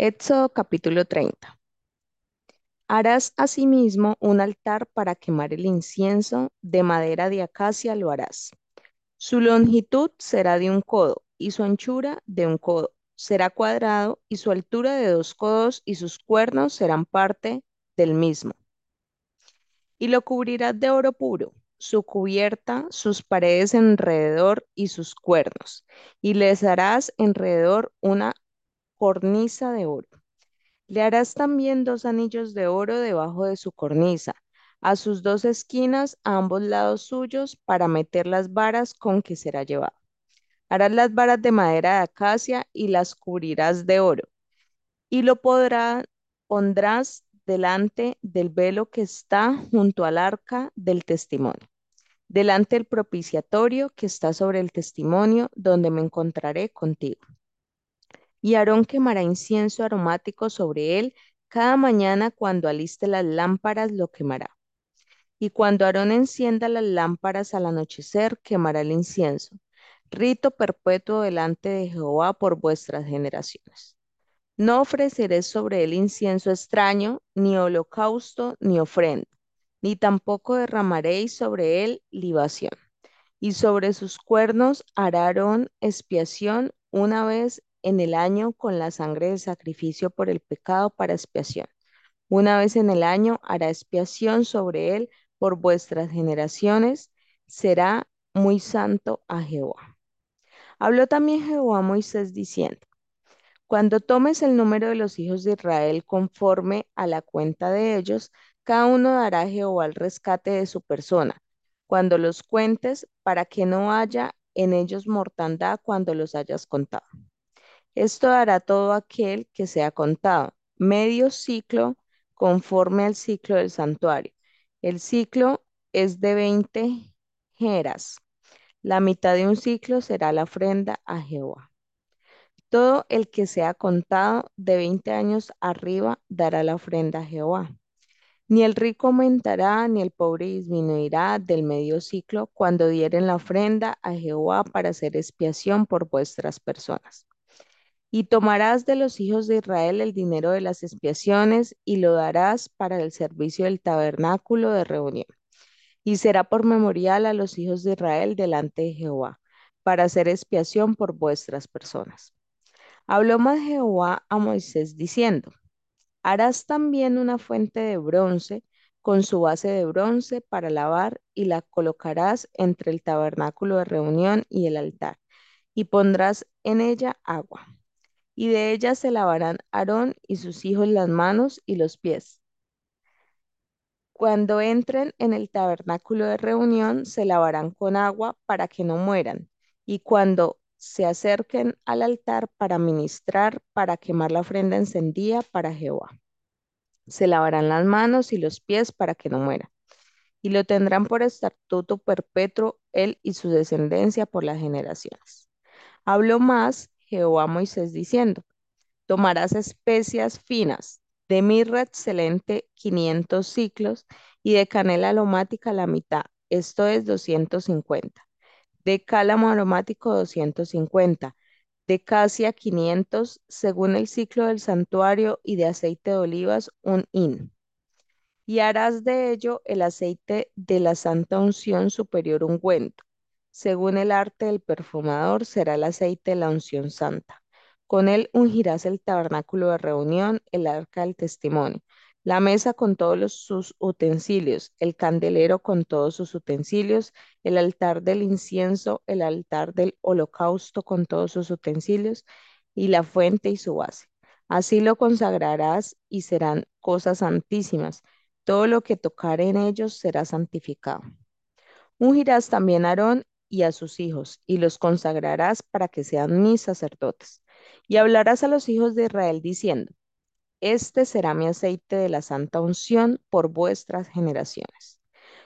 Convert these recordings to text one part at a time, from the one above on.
Éxodo capítulo 30. Harás asimismo un altar para quemar el incienso, de madera de acacia lo harás. Su longitud será de un codo y su anchura de un codo. Será cuadrado y su altura de dos codos y sus cuernos serán parte del mismo. Y lo cubrirás de oro puro, su cubierta, sus paredes alrededor y sus cuernos. Y les harás alrededor una cornisa de oro. Le harás también dos anillos de oro debajo de su cornisa, a sus dos esquinas, a ambos lados suyos, para meter las varas con que será llevado. Harás las varas de madera de acacia y las cubrirás de oro. Y lo pondrás delante del velo que está junto al arca del testimonio, delante del propiciatorio que está sobre el testimonio, donde me encontraré contigo. Y Aarón quemará incienso aromático sobre él cada mañana cuando aliste las lámparas lo quemará. Y cuando Aarón encienda las lámparas al anochecer, quemará el incienso. Rito perpetuo delante de Jehová por vuestras generaciones. No ofreceréis sobre él incienso extraño, ni holocausto, ni ofrenda, ni tampoco derramaréis sobre él libación. Y sobre sus cuernos hará Aarón expiación una vez en el año con la sangre del sacrificio por el pecado para expiación. Una vez en el año hará expiación sobre él por vuestras generaciones, será muy santo a Jehová. Habló también Jehová a Moisés diciendo, cuando tomes el número de los hijos de Israel conforme a la cuenta de ellos, cada uno dará a Jehová el rescate de su persona, cuando los cuentes, para que no haya en ellos mortandad cuando los hayas contado. Esto hará todo aquel que sea contado, medio ciclo conforme al ciclo del santuario. El ciclo es de 20 jeras. La mitad de un ciclo será la ofrenda a Jehová. Todo el que sea contado de 20 años arriba dará la ofrenda a Jehová. Ni el rico aumentará, ni el pobre disminuirá del medio ciclo cuando dieren la ofrenda a Jehová para hacer expiación por vuestras personas. Y tomarás de los hijos de Israel el dinero de las expiaciones y lo darás para el servicio del tabernáculo de reunión. Y será por memorial a los hijos de Israel delante de Jehová, para hacer expiación por vuestras personas. Habló más Jehová a Moisés diciendo, harás también una fuente de bronce con su base de bronce para lavar y la colocarás entre el tabernáculo de reunión y el altar, y pondrás en ella agua y de ella se lavarán Aarón y sus hijos las manos y los pies. Cuando entren en el tabernáculo de reunión, se lavarán con agua para que no mueran, y cuando se acerquen al altar para ministrar, para quemar la ofrenda encendida para Jehová. Se lavarán las manos y los pies para que no mueran. Y lo tendrán por estatuto perpetuo él y su descendencia por las generaciones. Habló más Jehová Moisés diciendo, tomarás especias finas, de mirra excelente 500 ciclos y de canela aromática la mitad, esto es 250, de cálamo aromático 250, de casia 500 según el ciclo del santuario y de aceite de olivas un hin. Y harás de ello el aceite de la santa unción superior ungüento según el arte del perfumador, será el aceite de la unción santa. Con él ungirás el tabernáculo de reunión, el arca del testimonio, la mesa con todos sus utensilios, el candelero con todos sus utensilios, el altar del incienso, el altar del holocausto con todos sus utensilios, y la fuente y su base. Así lo consagrarás y serán cosas santísimas. Todo lo que tocare en ellos será santificado. Ungirás también a Aarón y a sus hijos, y los consagrarás para que sean mis sacerdotes. Y hablarás a los hijos de Israel diciendo, Este será mi aceite de la santa unción por vuestras generaciones.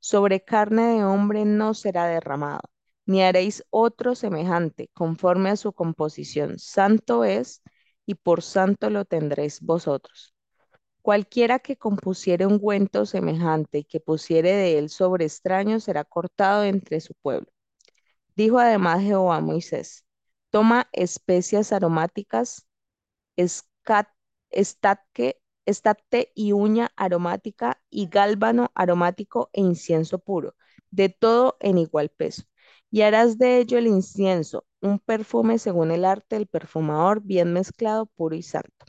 Sobre carne de hombre no será derramado, ni haréis otro semejante, conforme a su composición. Santo es, y por santo lo tendréis vosotros. Cualquiera que compusiere un ungüento semejante y que pusiere de él sobre extraño será cortado entre su pueblo. Dijo además Jehová a Moisés, toma especias aromáticas, estatque, estate y uña aromática y gálbano aromático e incienso puro, de todo en igual peso. Y harás de ello el incienso, un perfume según el arte del perfumador, bien mezclado, puro y santo.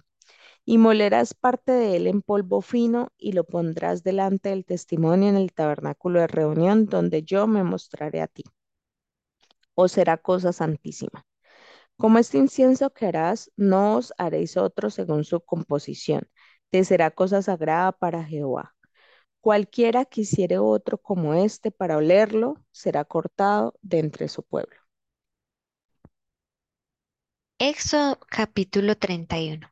Y molerás parte de él en polvo fino y lo pondrás delante del testimonio en el tabernáculo de reunión, donde yo me mostraré a ti. O será cosa santísima. Como este incienso que harás, no os haréis otro según su composición, te será cosa sagrada para Jehová. Cualquiera quisiere otro como este para olerlo, será cortado de entre su pueblo. Éxodo capítulo 31.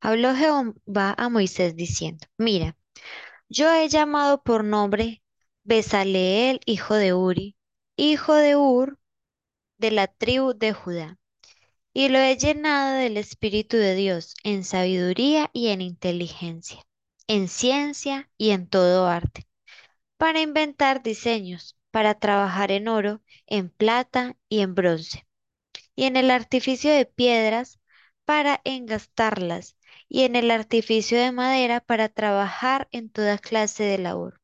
Habló Jehová a Moisés diciendo, Mira, yo he llamado por nombre Besaleel, hijo de Uri, hijo de Ur, de la tribu de Judá, y lo he llenado del Espíritu de Dios en sabiduría y en inteligencia, en ciencia y en todo arte, para inventar diseños, para trabajar en oro, en plata y en bronce, y en el artificio de piedras, para engastarlas, y en el artificio de madera, para trabajar en toda clase de labor.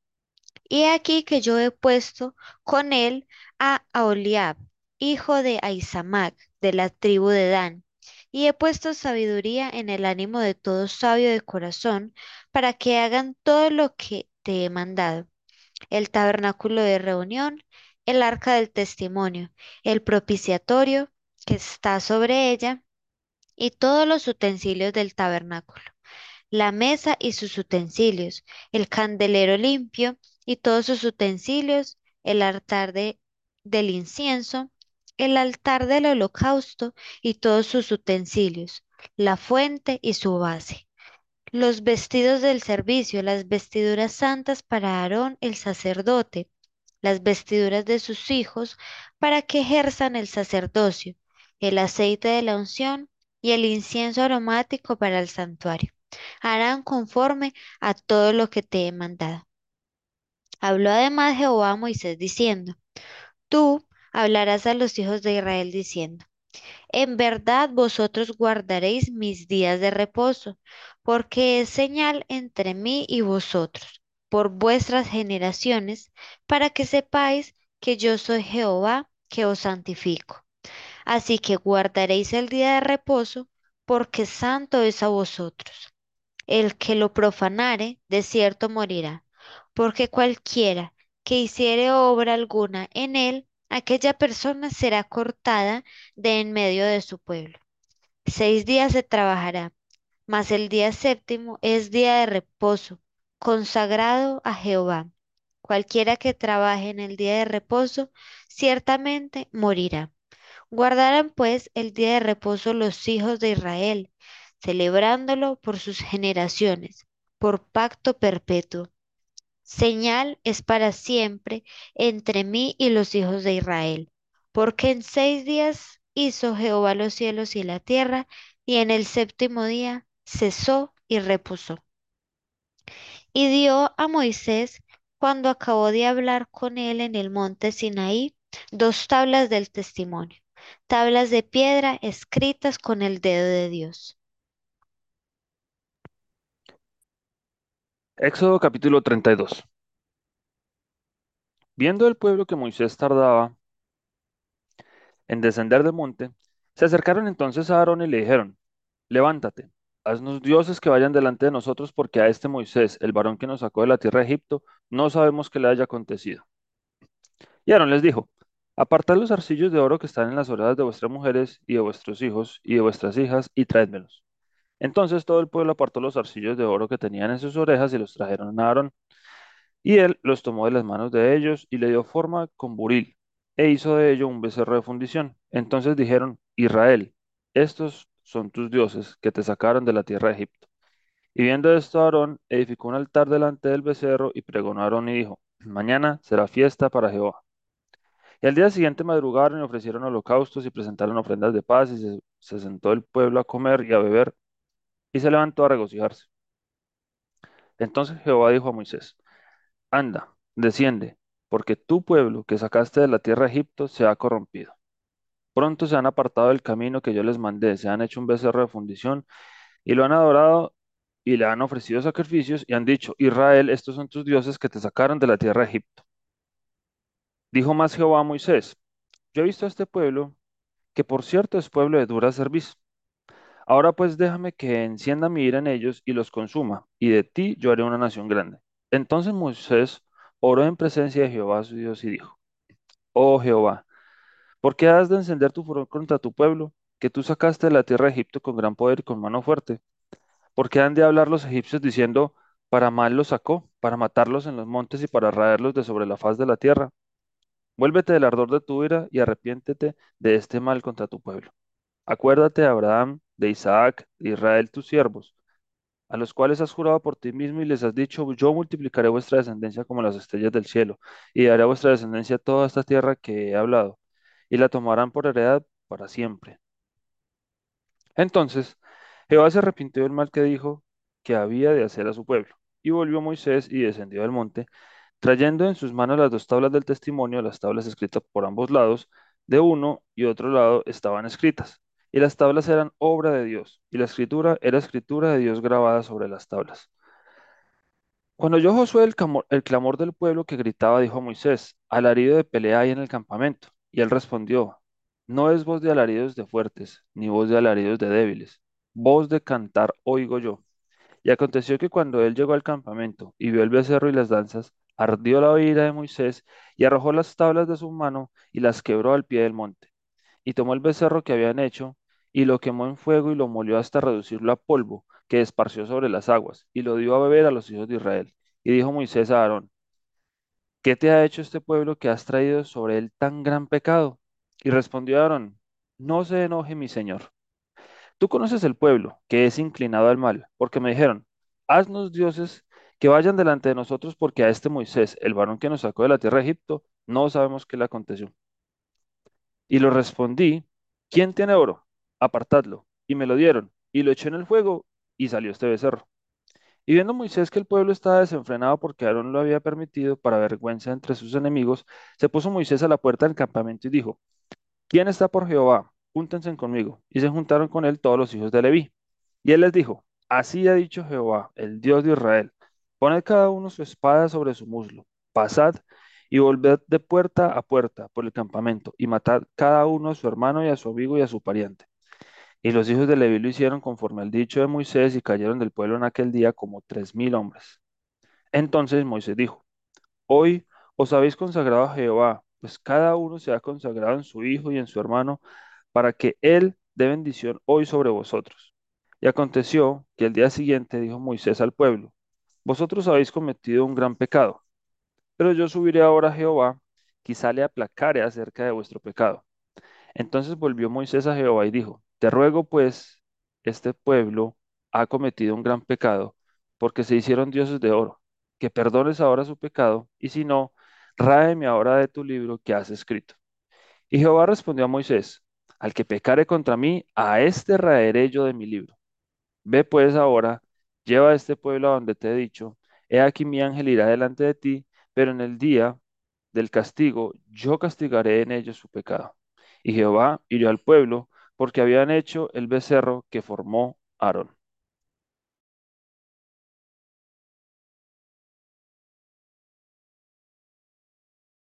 Y aquí que yo he puesto con él a Aholiab, hijo de Ahisamac, de la tribu de Dan, y he puesto sabiduría en el ánimo de todo sabio de corazón, para que hagan todo lo que te he mandado. El tabernáculo de reunión, el arca del testimonio, el propiciatorio que está sobre ella, y todos los utensilios del tabernáculo, la mesa y sus utensilios, el candelero limpio y todos sus utensilios, el altar de, del incienso, el altar del holocausto y todos sus utensilios, la fuente y su base, los vestidos del servicio, las vestiduras santas para Aarón el sacerdote, las vestiduras de sus hijos para que ejerzan el sacerdocio, el aceite de la unción y el incienso aromático para el santuario. Harán conforme a todo lo que te he mandado. Habló además Jehová a Moisés diciendo, Tú hablarás a los hijos de Israel diciendo, En verdad vosotros guardaréis mis días de reposo, porque es señal entre mí y vosotros, por vuestras generaciones, para que sepáis que yo soy Jehová que os santifico. Así que guardaréis el día de reposo, porque santo es a vosotros. El que lo profanare, de cierto morirá, porque cualquiera que hiciere obra alguna en él, aquella persona será cortada de en medio de su pueblo. Seis días se trabajará, mas el día séptimo es día de reposo, consagrado a Jehová. Cualquiera que trabaje en el día de reposo, ciertamente morirá. Guardarán pues el día de reposo los hijos de Israel, celebrándolo por sus generaciones, por pacto perpetuo. Señal es para siempre entre mí y los hijos de Israel, porque en seis días hizo Jehová los cielos y la tierra, y en el séptimo día cesó y reposó. Y dio a Moisés, cuando acabó de hablar con él en el monte Sinaí, dos tablas del testimonio, tablas de piedra escritas con el dedo de Dios. Éxodo capítulo 32. Viendo el pueblo que Moisés tardaba en descender del monte, se acercaron entonces a Aarón y le dijeron, levántate, haznos dioses que vayan delante de nosotros, porque a este Moisés, el varón que nos sacó de la tierra de Egipto, no sabemos qué le haya acontecido. Y Aarón les dijo, apartad los arcillos de oro que están en las orejas de vuestras mujeres y de vuestros hijos y de vuestras hijas, y traédmelos. Entonces todo el pueblo apartó los arcillos de oro que tenían en sus orejas y los trajeron a Aarón. Y él los tomó de las manos de ellos y le dio forma con buril, e hizo de ello un becerro de fundición. Entonces dijeron, Israel, estos son tus dioses que te sacaron de la tierra de Egipto. Y viendo esto, Aarón edificó un altar delante del becerro y pregonó a Aarón y dijo, mañana será fiesta para Jehová. Y al día siguiente madrugaron y ofrecieron holocaustos y presentaron ofrendas de paz y se, se sentó el pueblo a comer y a beber y se levantó a regocijarse. Entonces Jehová dijo a Moisés, Anda, desciende, porque tu pueblo que sacaste de la tierra de Egipto se ha corrompido. Pronto se han apartado del camino que yo les mandé, se han hecho un becerro de fundición y lo han adorado y le han ofrecido sacrificios y han dicho, Israel, estos son tus dioses que te sacaron de la tierra de Egipto. Dijo más Jehová a Moisés, yo he visto a este pueblo, que por cierto es pueblo de dura servicio. Ahora pues déjame que encienda mi ira en ellos y los consuma, y de ti yo haré una nación grande. Entonces Moisés oró en presencia de Jehová su Dios y dijo, Oh Jehová, ¿por qué has de encender tu furor contra tu pueblo, que tú sacaste de la tierra de Egipto con gran poder y con mano fuerte? ¿Por qué han de hablar los egipcios diciendo, para mal los sacó, para matarlos en los montes y para raerlos de sobre la faz de la tierra? Vuélvete del ardor de tu ira y arrepiéntete de este mal contra tu pueblo. Acuérdate de Abraham, de Isaac, de Israel tus siervos, a los cuales has jurado por ti mismo y les has dicho, yo multiplicaré vuestra descendencia como las estrellas del cielo, y daré a vuestra descendencia toda esta tierra que he hablado, y la tomarán por heredad para siempre. Entonces Jehová se arrepintió del mal que dijo que había de hacer a su pueblo, y volvió Moisés y descendió del monte, trayendo en sus manos las dos tablas del testimonio, las tablas escritas por ambos lados, de uno y otro lado estaban escritas, y las tablas eran obra de Dios, y la escritura era escritura de Dios grabada sobre las tablas. Cuando oyó Josué el, clamor, el clamor del pueblo que gritaba, dijo Moisés, alarido de pelea hay en el campamento. Y él respondió, no es voz de alaridos de fuertes, ni voz de alaridos de débiles, voz de cantar oigo yo. Y aconteció que cuando él llegó al campamento y vio el becerro y las danzas, ardió la ira de Moisés y arrojó las tablas de su mano y las quebró al pie del monte. Y tomó el becerro que habían hecho y lo quemó en fuego y lo molió hasta reducirlo a polvo, que esparció sobre las aguas, y lo dio a beber a los hijos de Israel. Y dijo Moisés a Aarón, ¿qué te ha hecho este pueblo que has traído sobre él tan gran pecado? Y respondió Aarón, no se enoje mi señor. Tú conoces el pueblo, que es inclinado al mal, porque me dijeron, haznos dioses que vayan delante de nosotros, porque a este Moisés, el varón que nos sacó de la tierra de Egipto, no sabemos qué le aconteció. Y lo respondí, ¿quién tiene oro? Apartadlo. Y me lo dieron, y lo eché en el fuego, y salió este becerro. Y viendo Moisés que el pueblo estaba desenfrenado porque Aarón lo había permitido para vergüenza entre sus enemigos, se puso Moisés a la puerta del campamento y dijo, ¿quién está por Jehová? Júntense conmigo. Y se juntaron con él todos los hijos de Leví. Y él les dijo, así ha dicho Jehová, el Dios de Israel, poned cada uno su espada sobre su muslo, pasad y volved de puerta a puerta por el campamento, y matad cada uno a su hermano y a su amigo y a su pariente. Y los hijos de Leví lo hicieron conforme al dicho de Moisés, y cayeron del pueblo en aquel día como tres mil hombres. Entonces Moisés dijo, Hoy os habéis consagrado a Jehová, pues cada uno se ha consagrado en su hijo y en su hermano, para que él dé bendición hoy sobre vosotros. Y aconteció que el día siguiente dijo Moisés al pueblo, Vosotros habéis cometido un gran pecado pero yo subiré ahora a Jehová, quizá le aplacare acerca de vuestro pecado. Entonces volvió Moisés a Jehová y dijo, Te ruego pues, este pueblo ha cometido un gran pecado, porque se hicieron dioses de oro, que perdones ahora su pecado, y si no, ráeme ahora de tu libro que has escrito. Y Jehová respondió a Moisés, Al que pecare contra mí, a este raeré yo de mi libro. Ve pues ahora, lleva a este pueblo a donde te he dicho, he aquí mi ángel irá delante de ti, pero en el día del castigo yo castigaré en ellos su pecado. Y Jehová hirió al pueblo porque habían hecho el becerro que formó Aarón.